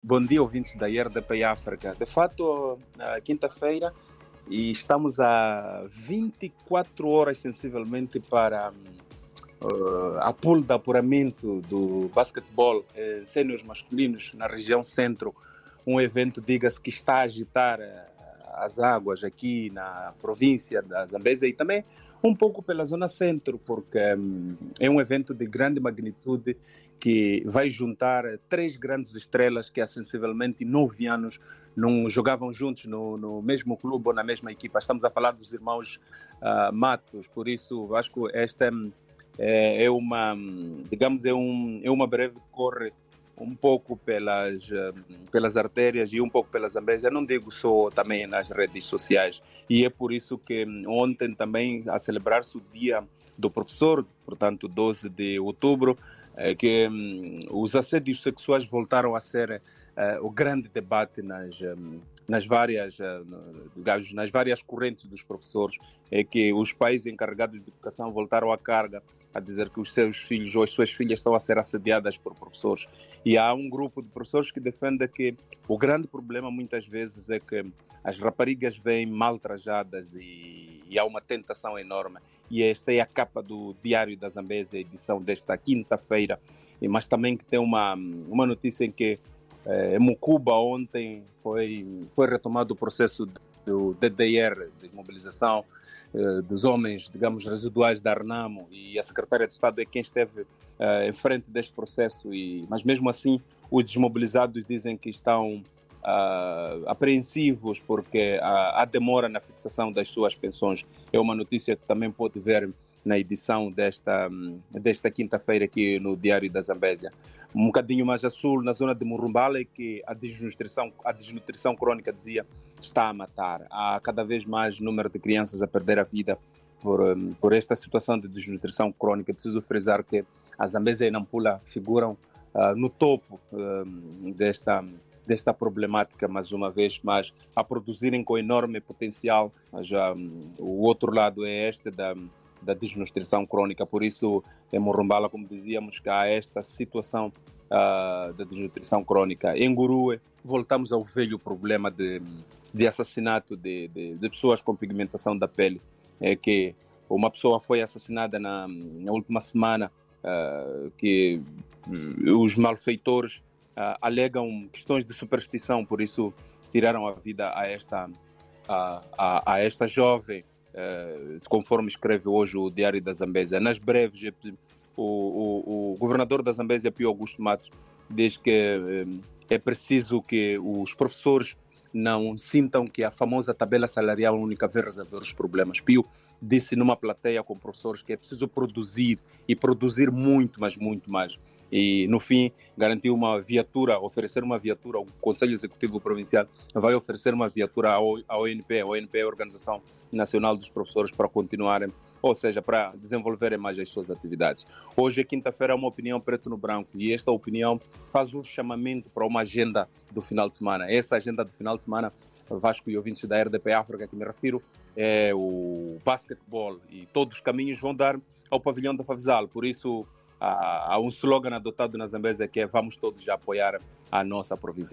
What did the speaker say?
Bom dia, ouvintes da IRDP África. De fato, quinta-feira, e estamos a 24 horas sensivelmente para uh, a pool de apuramento do basquetebol eh, sêniores masculinos na região centro. Um evento, diga-se, que está a agitar uh, as águas aqui na província da Zambésia e também um pouco pela zona centro, porque um, é um evento de grande magnitude que vai juntar três grandes estrelas que há sensivelmente nove anos não jogavam juntos no, no mesmo clube ou na mesma equipa. Estamos a falar dos irmãos uh, Matos, por isso acho que esta é, é uma, digamos, é, um, é uma breve corre um pouco pelas, pelas artérias e um pouco pelas Zambésia, não digo só também nas redes sociais. E é por isso que ontem também, a celebrar-se o Dia do Professor, portanto 12 de outubro, é que um, os assédios sexuais voltaram a ser uh, o grande debate nas, um, nas, várias, uh, nas várias correntes dos professores, é que os pais encarregados de educação voltaram à carga a dizer que os seus filhos ou as suas filhas estão a ser assediadas por professores. E há um grupo de professores que defende que o grande problema muitas vezes é que as raparigas vêm mal trajadas e, e há uma tentação enorme. E esta é a capa do Diário da Zambésia, edição desta quinta-feira. Mas também que tem uma, uma notícia em que eh, em Mucuba ontem foi, foi retomado o processo do DDR, de mobilização eh, dos homens, digamos, residuais da Arnamo e a secretária de Estado é quem esteve uh, em frente deste processo, e, mas mesmo assim os desmobilizados dizem que estão uh, apreensivos porque há, há demora na fixação das suas pensões. É uma notícia que também pode ver na edição desta, desta quinta-feira aqui no Diário da Zambésia. Um bocadinho mais a sul, na zona de Murumbala, que a desnutrição, a desnutrição crônica dizia está a matar. Há cada vez mais número de crianças a perder a vida por, por esta situação de desnutrição crônica. Preciso frisar que a Zambésia e Nampula figuram uh, no topo uh, desta, desta problemática, mais uma vez, mas a produzirem com enorme potencial. Mas, um, o outro lado é este da da desnutrição crônica. Por isso, em Morumbala, como dizíamos, que há esta situação uh, da desnutrição crônica. Em Gurue, voltamos ao velho problema de, de assassinato de, de, de, pessoas com pigmentação da pele. É que uma pessoa foi assassinada na, na última semana, uh, que os malfeitores uh, alegam questões de superstição, por isso tiraram a vida a esta, a, a, a esta jovem conforme escreve hoje o Diário da Zambésia. Nas breves, o, o, o governador da Zambésia, Pio Augusto Matos, diz que eh, é preciso que os professores não sintam que a famosa tabela salarial única vai resolver os problemas. Pio disse numa plateia com professores que é preciso produzir e produzir muito, mas muito mais e no fim garantiu uma viatura, oferecer uma viatura, o Conselho Executivo Provincial vai oferecer uma viatura ao ONP, a ONP é a Organização Nacional dos Professores, para continuarem, ou seja, para desenvolverem mais as suas atividades. Hoje é quinta-feira, é uma opinião preto no branco e esta opinião faz um chamamento para uma agenda do final de semana. Essa agenda do final de semana Vasco e ouvintes da RDP África que me refiro, é o basquetebol e todos os caminhos vão dar ao pavilhão da Favizal. Por isso, há, há um slogan adotado na Zambésia que é vamos todos apoiar a nossa província.